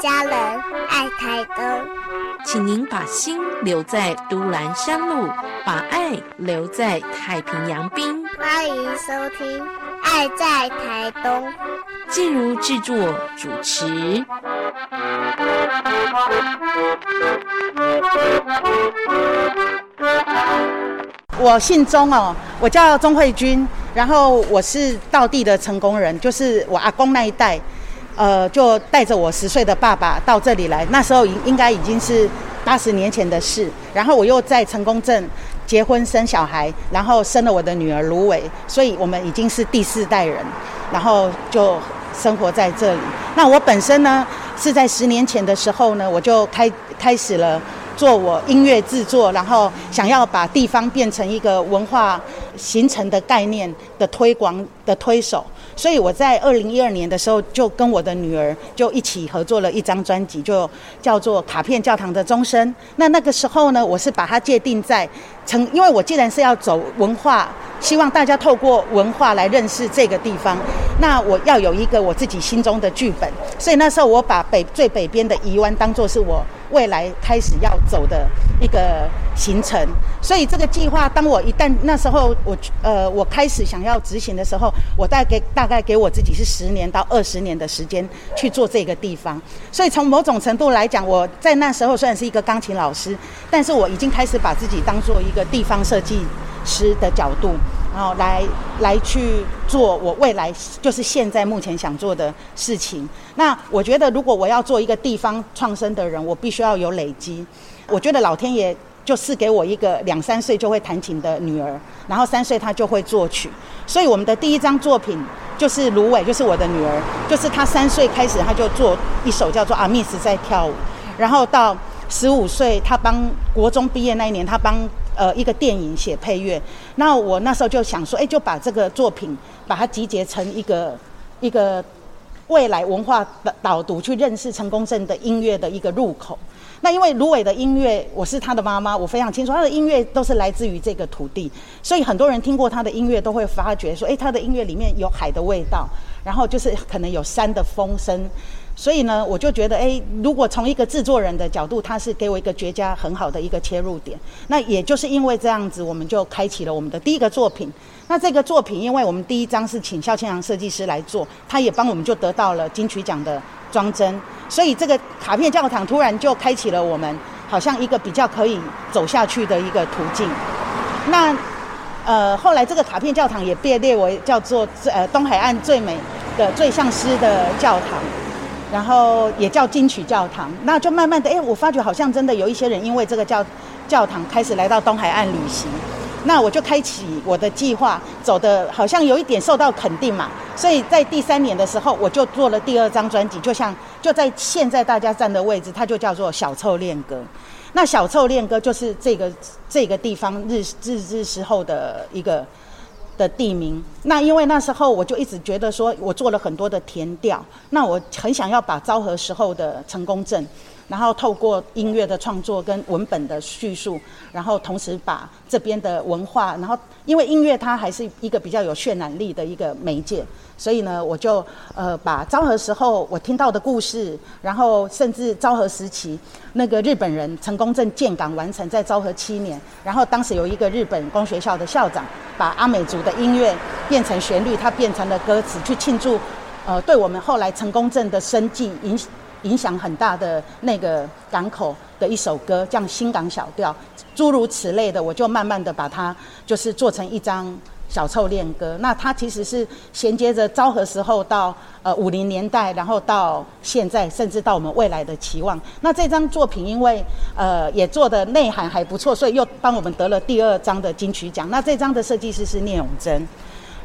家人，爱台东。请您把心留在都兰山路，把爱留在太平洋滨。欢迎收听《爱在台东》。静茹制作主持。我姓钟哦，我叫钟慧君，然后我是道地的成功人，就是我阿公那一代，呃，就带着我十岁的爸爸到这里来，那时候应应该已经是八十年前的事。然后我又在成功镇结婚生小孩，然后生了我的女儿芦苇，所以我们已经是第四代人，然后就生活在这里。那我本身呢，是在十年前的时候呢，我就开开始了。做我音乐制作，然后想要把地方变成一个文化形成的概念的推广的推手，所以我在二零一二年的时候就跟我的女儿就一起合作了一张专辑，就叫做《卡片教堂的钟声》。那那个时候呢，我是把它界定在成，因为我既然是要走文化，希望大家透过文化来认识这个地方，那我要有一个我自己心中的剧本，所以那时候我把北最北边的宜湾当做是我。未来开始要走的一个行程，所以这个计划，当我一旦那时候我呃我开始想要执行的时候，我大概大概给我自己是十年到二十年的时间去做这个地方。所以从某种程度来讲，我在那时候虽然是一个钢琴老师，但是我已经开始把自己当做一个地方设计师的角度。然后来来去做我未来就是现在目前想做的事情。那我觉得，如果我要做一个地方创生的人，我必须要有累积。我觉得老天爷就赐给我一个两三岁就会弹琴的女儿，然后三岁她就会作曲。所以我们的第一张作品就是芦苇，就是我的女儿，就是她三岁开始，她就做一首叫做《阿密斯在跳舞》，然后到十五岁，她帮国中毕业那一年，她帮。呃，一个电影写配乐，那我那时候就想说，哎，就把这个作品把它集结成一个一个未来文化的导读，去认识成功镇的音乐的一个入口。那因为芦苇的音乐，我是他的妈妈，我非常清楚他的音乐都是来自于这个土地，所以很多人听过他的音乐都会发觉说，哎，他的音乐里面有海的味道，然后就是可能有山的风声。所以呢，我就觉得，哎，如果从一个制作人的角度，他是给我一个绝佳、很好的一个切入点。那也就是因为这样子，我们就开启了我们的第一个作品。那这个作品，因为我们第一张是请肖千阳设计师来做，他也帮我们就得到了金曲奖的装帧。所以这个卡片教堂突然就开启了我们好像一个比较可以走下去的一个途径。那呃，后来这个卡片教堂也被列为叫做呃东海岸最美的、最像诗的教堂。然后也叫金曲教堂，那就慢慢的，哎，我发觉好像真的有一些人因为这个教教堂开始来到东海岸旅行，那我就开启我的计划，走的好像有一点受到肯定嘛，所以在第三年的时候，我就做了第二张专辑，就像就在现在大家站的位置，它就叫做小臭恋歌。那小臭恋歌就是这个这个地方日日日时候的一个。的地名，那因为那时候我就一直觉得说，我做了很多的填调，那我很想要把昭和时候的成功证。然后透过音乐的创作跟文本的叙述，然后同时把这边的文化，然后因为音乐它还是一个比较有渲染力的一个媒介，所以呢，我就呃把昭和时候我听到的故事，然后甚至昭和时期那个日本人成功镇建港完成在昭和七年，然后当时有一个日本工学校的校长把阿美族的音乐变成旋律，它变成了歌词去庆祝，呃，对我们后来成功镇的生计影。影响很大的那个港口的一首歌，叫《新港小调》，诸如此类的，我就慢慢的把它就是做成一张小臭恋歌。那它其实是衔接着昭和时候到呃五零年代，然后到现在，甚至到我们未来的期望。那这张作品因为呃也做的内涵还不错，所以又帮我们得了第二张的金曲奖。那这张的设计师是聂永贞，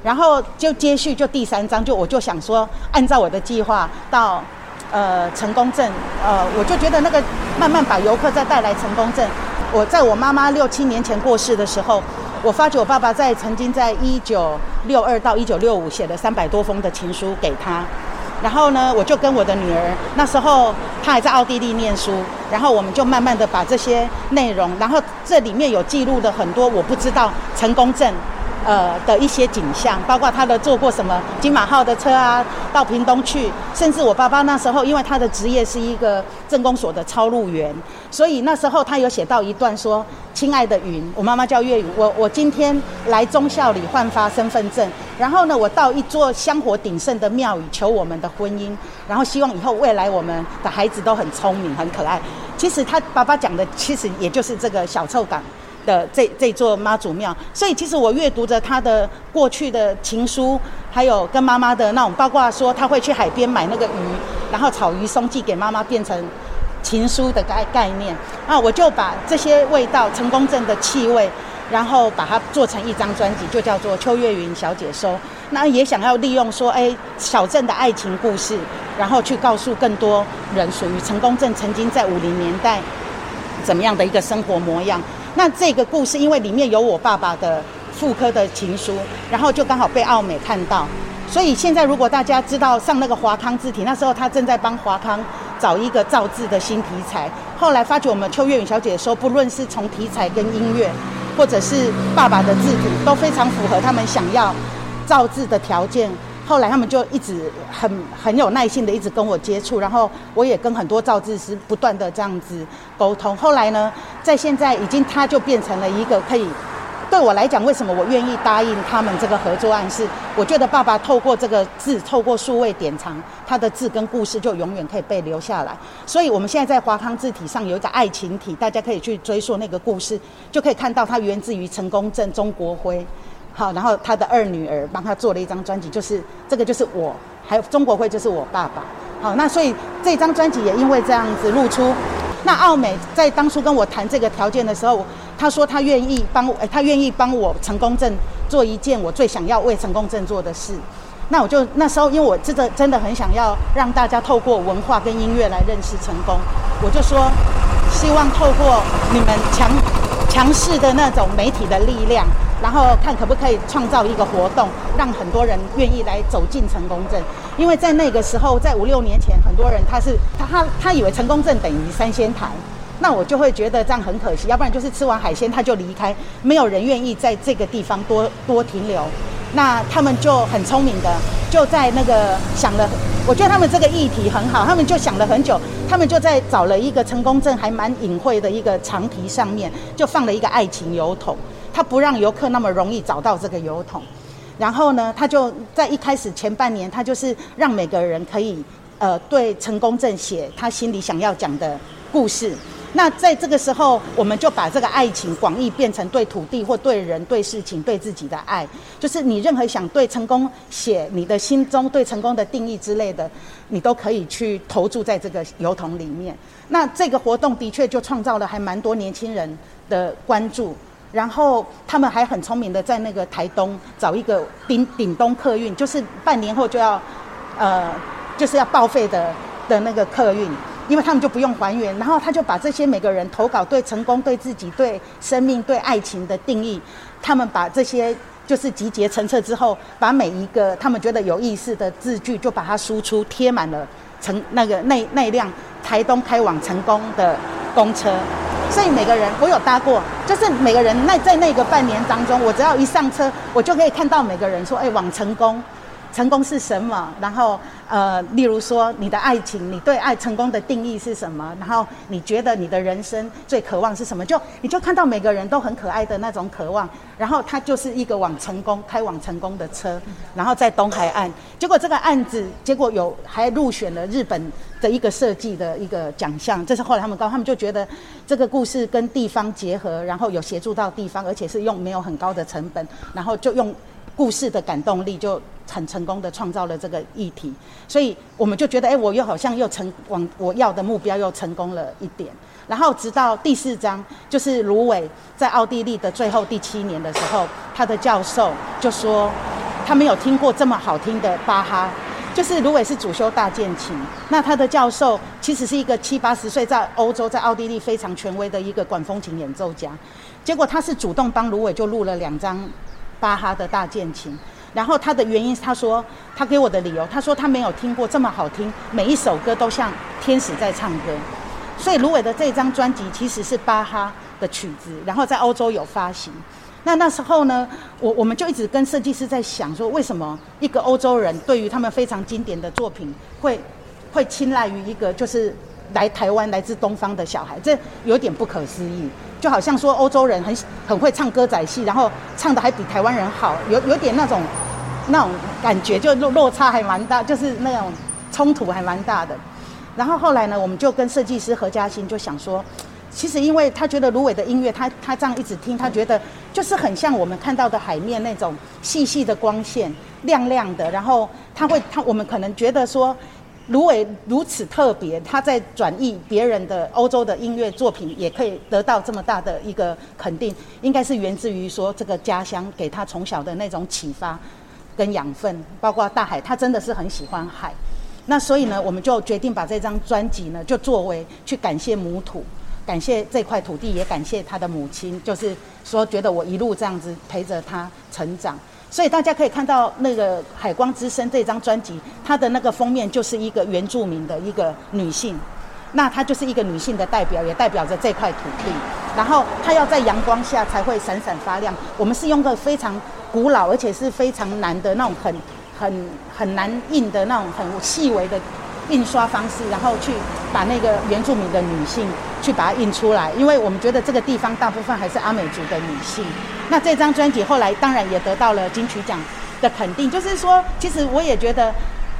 然后就接续就第三张，就我就想说，按照我的计划到。呃，成功镇，呃，我就觉得那个慢慢把游客再带来成功镇。我在我妈妈六七年前过世的时候，我发觉我爸爸在曾经在一九六二到一九六五写了三百多封的情书给他。然后呢，我就跟我的女儿，那时候她还在奥地利念书，然后我们就慢慢的把这些内容，然后这里面有记录的很多我不知道成功镇呃的一些景象，包括他的坐过什么金马号的车啊，到屏东去，甚至我爸爸那时候，因为他的职业是一个政工所的超路员，所以那时候他有写到一段说：“亲爱的云，我妈妈叫月云，我我今天来忠孝里换发身份证，然后呢，我到一座香火鼎盛的庙宇求我们的婚姻，然后希望以后未来我们的孩子都很聪明、很可爱。”其实他爸爸讲的，其实也就是这个小臭港的这这座妈祖庙。所以其实我阅读着他的过去的情书，还有跟妈妈的那种，包括说他会去海边买那个鱼，然后炒鱼松寄给妈妈，变成情书的概概念。啊，我就把这些味道、成功镇的气味，然后把它做成一张专辑，就叫做《秋月云小姐收》。那也想要利用说，哎，小镇的爱情故事，然后去告诉更多人属于成功镇曾经在五零年代怎么样的一个生活模样。那这个故事因为里面有我爸爸的妇科的情书，然后就刚好被奥美看到，所以现在如果大家知道上那个华康字体，那时候他正在帮华康找一个造字的新题材。后来发觉我们秋月允小姐说，不论是从题材跟音乐，或者是爸爸的字体，都非常符合他们想要。造字的条件，后来他们就一直很很有耐心的一直跟我接触，然后我也跟很多造字师不断的这样子沟通。后来呢，在现在已经他就变成了一个可以对我来讲，为什么我愿意答应他们这个合作案？是我觉得爸爸透过这个字，透过数位典藏，他的字跟故事就永远可以被留下来。所以我们现在在华康字体上有一个爱情体，大家可以去追溯那个故事，就可以看到它源自于成功镇中国徽。好，然后他的二女儿帮他做了一张专辑，就是这个就是我，还有中国会就是我爸爸。好，那所以这张专辑也因为这样子露出。那奥美在当初跟我谈这个条件的时候，他说他愿意帮，他愿意帮我成功镇做一件我最想要为成功镇做的事。那我就那时候，因为我真的真的很想要让大家透过文化跟音乐来认识成功，我就说希望透过你们强强势的那种媒体的力量。然后看可不可以创造一个活动，让很多人愿意来走进成功镇。因为在那个时候，在五六年前，很多人他是他他他以为成功镇等于三仙台，那我就会觉得这样很可惜。要不然就是吃完海鲜他就离开，没有人愿意在这个地方多多停留。那他们就很聪明的，就在那个想了，我觉得他们这个议题很好，他们就想了很久，他们就在找了一个成功镇还蛮隐晦的一个长堤上面，就放了一个爱情油桶。他不让游客那么容易找到这个油桶，然后呢，他就在一开始前半年，他就是让每个人可以呃对成功镇写他心里想要讲的故事。那在这个时候，我们就把这个爱情广义变成对土地或对人、对事情、对自己的爱，就是你任何想对成功写你的心中对成功的定义之类的，你都可以去投注在这个油桶里面。那这个活动的确就创造了还蛮多年轻人的关注。然后他们还很聪明的在那个台东找一个顶顶东客运，就是半年后就要，呃，就是要报废的的那个客运，因为他们就不用还原。然后他就把这些每个人投稿对成功、对自己、对生命、对爱情的定义，他们把这些就是集结成册之后，把每一个他们觉得有意思的字句，就把它输出贴满了成那个那那辆台东开往成功的公车。所以每个人，我有搭过，就是每个人那在那个半年当中，我只要一上车，我就可以看到每个人说：“哎，往成功，成功是什么？”然后。呃，例如说你的爱情，你对爱成功的定义是什么？然后你觉得你的人生最渴望是什么？就你就看到每个人都很可爱的那种渴望，然后他就是一个往成功开往成功的车，然后在东海岸，结果这个案子结果有还入选了日本的一个设计的一个奖项，这是后来他们告他们就觉得这个故事跟地方结合，然后有协助到地方，而且是用没有很高的成本，然后就用故事的感动力就。很成功的创造了这个议题，所以我们就觉得，哎，我又好像又成往我要的目标又成功了一点。然后直到第四章，就是芦苇在奥地利的最后第七年的时候，他的教授就说，他没有听过这么好听的巴哈。就是芦苇是主修大键琴，那他的教授其实是一个七八十岁在欧洲在奥地利非常权威的一个管风琴演奏家。结果他是主动帮芦苇就录了两张巴哈的大键琴。然后他的原因，他说他给我的理由，他说他没有听过这么好听，每一首歌都像天使在唱歌。所以芦苇的这张专辑其实是巴哈的曲子，然后在欧洲有发行。那那时候呢，我我们就一直跟设计师在想说，为什么一个欧洲人对于他们非常经典的作品会会青睐于一个就是来台湾来自东方的小孩？这有点不可思议。就好像说欧洲人很很会唱歌仔戏，然后唱的还比台湾人好，有有点那种那种感觉，就落落差还蛮大，就是那种冲突还蛮大的。然后后来呢，我们就跟设计师何嘉欣就想说，其实因为他觉得芦苇的音乐，他他这样一直听，他觉得就是很像我们看到的海面那种细细的光线，亮亮的。然后他会他我们可能觉得说。芦苇如此特别，他在转译别人的欧洲的音乐作品，也可以得到这么大的一个肯定，应该是源自于说这个家乡给他从小的那种启发跟养分，包括大海，他真的是很喜欢海。那所以呢，我们就决定把这张专辑呢，就作为去感谢母土，感谢这块土地，也感谢他的母亲，就是说觉得我一路这样子陪着他成长。所以大家可以看到，那个《海光之声》这张专辑，它的那个封面就是一个原住民的一个女性，那她就是一个女性的代表，也代表着这块土地。然后她要在阳光下才会闪闪发亮。我们是用个非常古老而且是非常难的那种很很很难印的那种很细微的印刷方式，然后去把那个原住民的女性去把它印出来。因为我们觉得这个地方大部分还是阿美族的女性。那这张专辑后来当然也得到了金曲奖的肯定，就是说，其实我也觉得。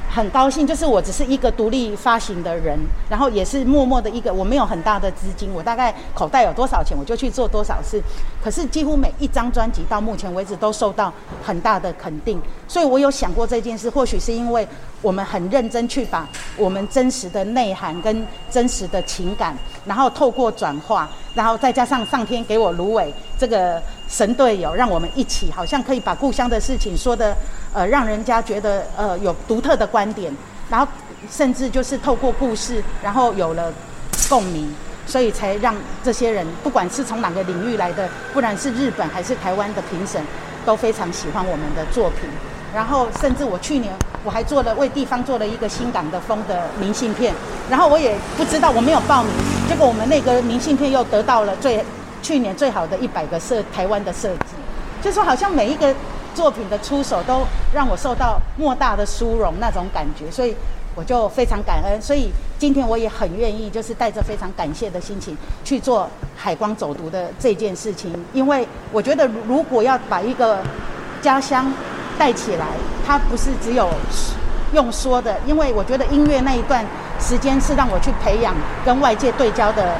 很高兴，就是我只是一个独立发行的人，然后也是默默的一个，我没有很大的资金，我大概口袋有多少钱我就去做多少事。可是几乎每一张专辑到目前为止都受到很大的肯定，所以我有想过这件事，或许是因为我们很认真去把我们真实的内涵跟真实的情感，然后透过转化，然后再加上上天给我芦苇这个神队友，让我们一起好像可以把故乡的事情说的。呃，让人家觉得呃有独特的观点，然后甚至就是透过故事，然后有了共鸣，所以才让这些人不管是从哪个领域来的，不然是日本还是台湾的评审，都非常喜欢我们的作品。然后甚至我去年我还做了为地方做了一个新港的风的明信片，然后我也不知道我没有报名，结果我们那个明信片又得到了最去年最好的一百个设台湾的设计，就说好像每一个。作品的出手都让我受到莫大的殊荣，那种感觉，所以我就非常感恩。所以今天我也很愿意，就是带着非常感谢的心情去做海光走读的这件事情。因为我觉得，如果要把一个家乡带起来，它不是只有用说的。因为我觉得音乐那一段时间是让我去培养跟外界对焦的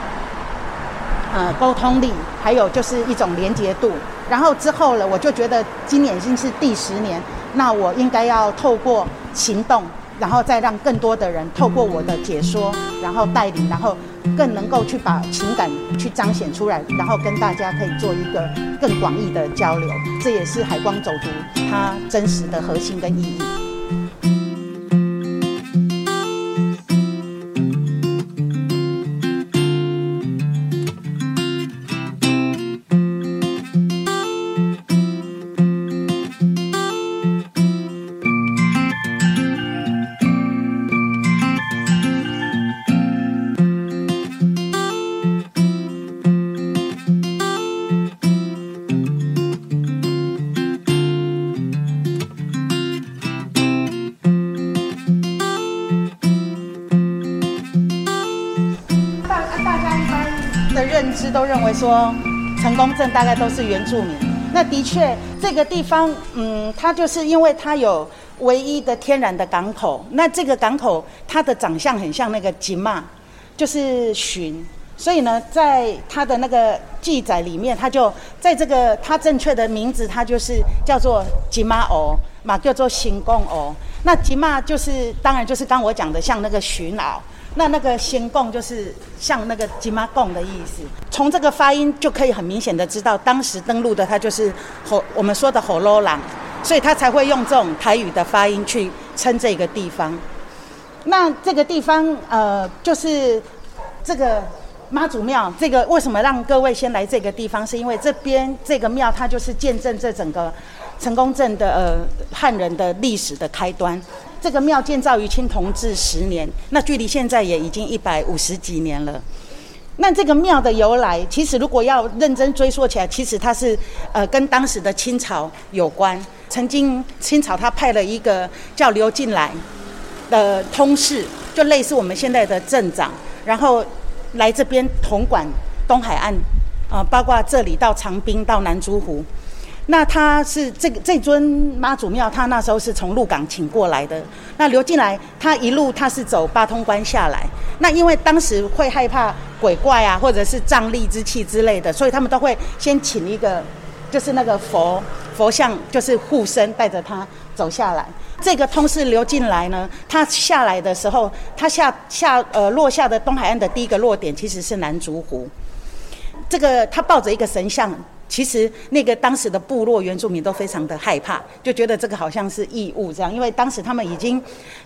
呃沟通力，还有就是一种连结度。然后之后了，我就觉得今年已经是第十年，那我应该要透过行动，然后再让更多的人透过我的解说，然后带领，然后更能够去把情感去彰显出来，然后跟大家可以做一个更广义的交流。这也是海光走读它真实的核心跟意义。说，成功镇大概都是原住民。那的确，这个地方，嗯，它就是因为它有唯一的天然的港口。那这个港口，它的长相很像那个吉玛，就是鲟。所以呢，在它的那个记载里面，它就在这个它正确的名字，它就是叫做吉玛偶，嘛叫做行宫偶。那吉玛就是，当然就是刚我讲的，像那个鲟老。那那个仙贡就是像那个吉玛贡的意思，从这个发音就可以很明显的知道，当时登陆的他就是火我们说的火罗朗，所以他才会用这种台语的发音去称这个地方。那这个地方呃，就是这个妈祖庙，这个为什么让各位先来这个地方？是因为这边这个庙它就是见证这整个成功镇的呃汉人的历史的开端。这个庙建造于清同治十年，那距离现在也已经一百五十几年了。那这个庙的由来，其实如果要认真追溯起来，其实它是呃跟当时的清朝有关。曾经清朝他派了一个叫刘进来的通事，就类似我们现在的镇长，然后来这边统管东海岸，啊，包括这里到长滨到南珠湖。那他是这个这尊妈祖庙，他那时候是从鹿港请过来的。那流进来，他一路他是走八通关下来。那因为当时会害怕鬼怪啊，或者是瘴疠之气之类的，所以他们都会先请一个，就是那个佛佛像，就是护身带着他走下来。这个通事流进来呢，他下来的时候，他下下呃落下的东海岸的第一个落点其实是南竹湖。这个他抱着一个神像。其实那个当时的部落原住民都非常的害怕，就觉得这个好像是异物这样，因为当时他们已经，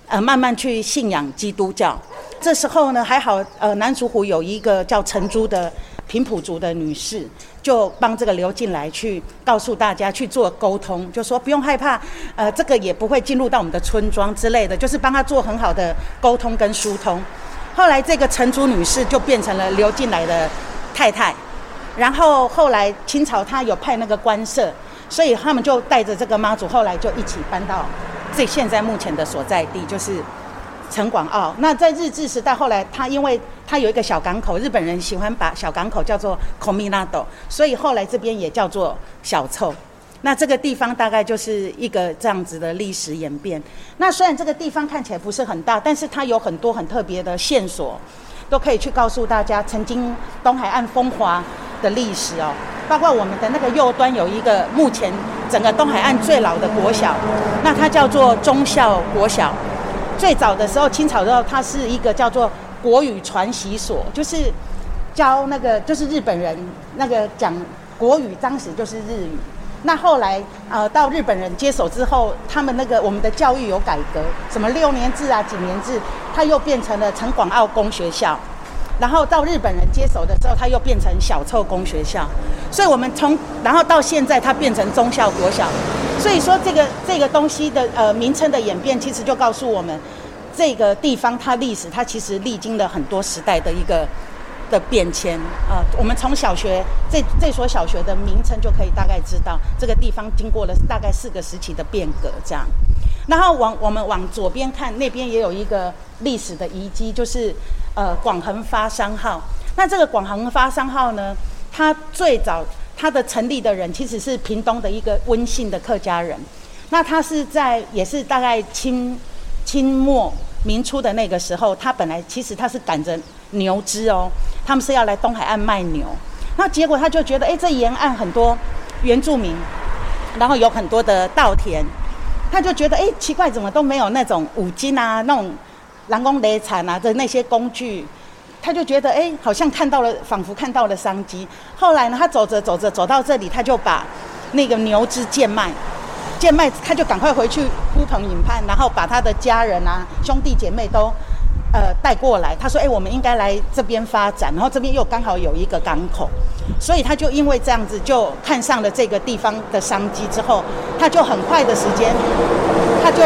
呃，慢慢去信仰基督教。这时候呢，还好，呃，南竹湖有一个叫陈珠的平埔族的女士，就帮这个刘进来去告诉大家去做沟通，就说不用害怕，呃，这个也不会进入到我们的村庄之类的，就是帮他做很好的沟通跟疏通。后来这个陈珠女士就变成了刘进来的太太。然后后来清朝他有派那个官舍，所以他们就带着这个妈祖，后来就一起搬到这现在目前的所在地，就是城广澳。那在日治时代，后来他因为他有一个小港口，日本人喜欢把小港口叫做 Kominado，所以后来这边也叫做小臭。那这个地方大概就是一个这样子的历史演变。那虽然这个地方看起来不是很大，但是它有很多很特别的线索。都可以去告诉大家，曾经东海岸风华的历史哦，包括我们的那个右端有一个目前整个东海岸最老的国小，那它叫做忠孝国小。最早的时候，清朝的时候，它是一个叫做国语传习所，就是教那个就是日本人那个讲国语，当时就是日语。那后来呃到日本人接手之后，他们那个我们的教育有改革，什么六年制啊、几年制，它又变成了城广澳公学校。然后到日本人接手的时候，它又变成小臭公学校。所以我们从然后到现在，它变成中校国小。所以说这个这个东西的呃名称的演变，其实就告诉我们这个地方它历史它其实历经了很多时代的一个。的变迁啊，我们从小学这这所小学的名称就可以大概知道，这个地方经过了大概四个时期的变革，这样。然后往我们往左边看，那边也有一个历史的遗迹，就是呃广恒发商号。那这个广恒发商号呢，它最早它的成立的人其实是屏东的一个温姓的客家人。那他是在也是大概清清末明初的那个时候，他本来其实他是赶着牛只哦。他们是要来东海岸卖牛，那结果他就觉得，哎，这沿岸很多原住民，然后有很多的稻田，他就觉得，哎，奇怪，怎么都没有那种五金啊，那种人工雷产啊的那些工具，他就觉得，哎，好像看到了，仿佛看到了商机。后来呢，他走着走着走到这里，他就把那个牛只贱卖，贱卖，他就赶快回去呼朋引伴，然后把他的家人啊、兄弟姐妹都。呃，带过来，他说：“哎，我们应该来这边发展，然后这边又刚好有一个港口，所以他就因为这样子就看上了这个地方的商机，之后他就很快的时间，他就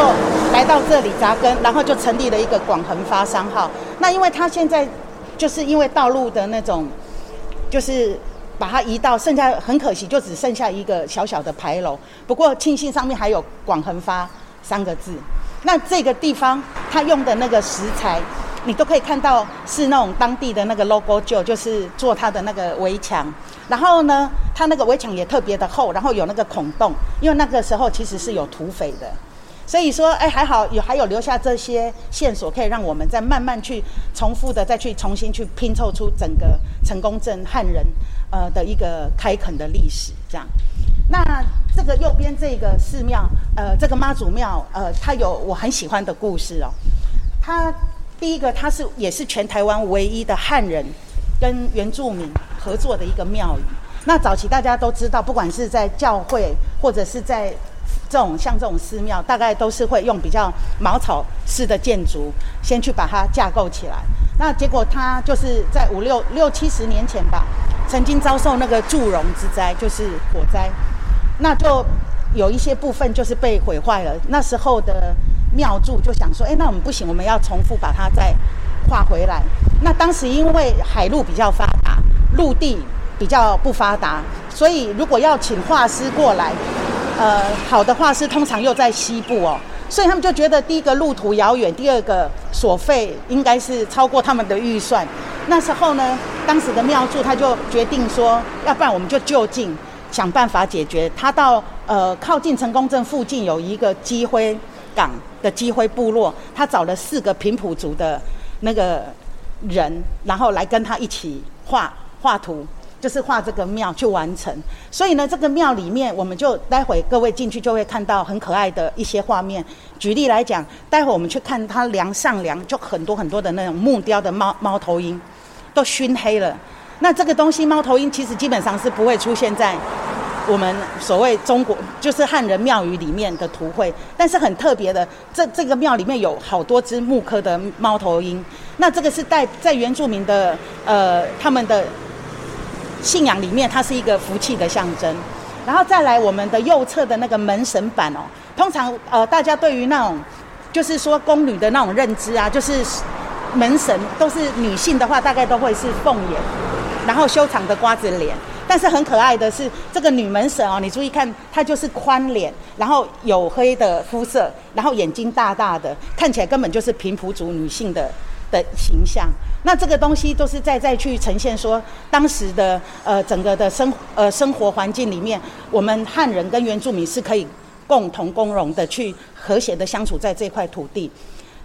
来到这里扎根，然后就成立了一个广恒发商号。那因为他现在就是因为道路的那种，就是把它移到，剩下很可惜，就只剩下一个小小的牌楼。不过庆幸上面还有广恒发三个字。”那这个地方，他用的那个石材，你都可以看到是那种当地的那个 logo 就就是做它的那个围墙。然后呢，它那个围墙也特别的厚，然后有那个孔洞，因为那个时候其实是有土匪的。所以说，哎，还好有还有留下这些线索，可以让我们再慢慢去重复的再去重新去拼凑出整个成功镇汉人呃的一个开垦的历史，这样。那这个右边这个寺庙，呃，这个妈祖庙，呃，它有我很喜欢的故事哦。它第一个，它是也是全台湾唯一的汉人跟原住民合作的一个庙宇。那早期大家都知道，不管是在教会或者是在这种像这种寺庙，大概都是会用比较茅草式的建筑，先去把它架构起来。那结果它就是在五六六七十年前吧，曾经遭受那个祝融之灾，就是火灾。那就有一些部分就是被毁坏了。那时候的庙祝就想说：“哎，那我们不行，我们要重复把它再画回来。”那当时因为海路比较发达陆地比较不发达，所以如果要请画师过来，呃，好的画师通常又在西部哦，所以他们就觉得第一个路途遥远，第二个所费应该是超过他们的预算。那时候呢，当时的庙祝他就决定说，要不然我们就就近想办法解决。他到呃靠近成功镇附近有一个基灰港的基灰部落，他找了四个平埔族的那个人，然后来跟他一起画画图。就是画这个庙去完成，所以呢，这个庙里面，我们就待会各位进去就会看到很可爱的一些画面。举例来讲，待会我们去看它梁上梁，就很多很多的那种木雕的猫猫头鹰，都熏黑了。那这个东西猫头鹰其实基本上是不会出现在我们所谓中国就是汉人庙宇里面的图绘，但是很特别的，这这个庙里面有好多只木刻的猫头鹰。那这个是带在原住民的呃他们的。信仰里面，它是一个福气的象征。然后再来，我们的右侧的那个门神板哦，通常呃，大家对于那种就是说宫女的那种认知啊，就是门神都是女性的话，大概都会是凤眼，然后修长的瓜子脸。但是很可爱的是，这个女门神哦，你注意看，她就是宽脸，然后黝黑的肤色，然后眼睛大大的，看起来根本就是平埔族女性的。的形象，那这个东西都是在在去呈现说当时的呃整个的生呃生活环境里面，我们汉人跟原住民是可以共同共荣的去和谐的相处在这块土地。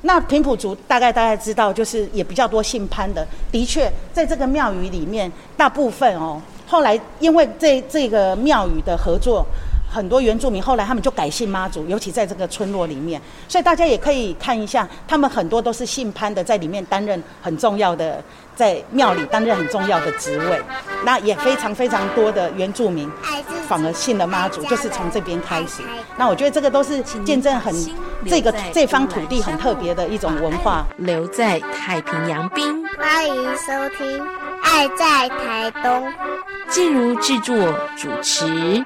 那平埔族大概大概知道，就是也比较多姓潘的，的确在这个庙宇里面，大部分哦，后来因为这这个庙宇的合作。很多原住民后来他们就改姓妈祖，尤其在这个村落里面，所以大家也可以看一下，他们很多都是姓潘的，在里面担任很重要的，在庙里担任很重要的职位。那也非常非常多的原住民反而信了妈祖，就是从这边开始。那我觉得这个都是见证很这个这方土地很特别的一种文化，留在太平洋滨。欢迎收听《爱在台东》。静茹制作主持。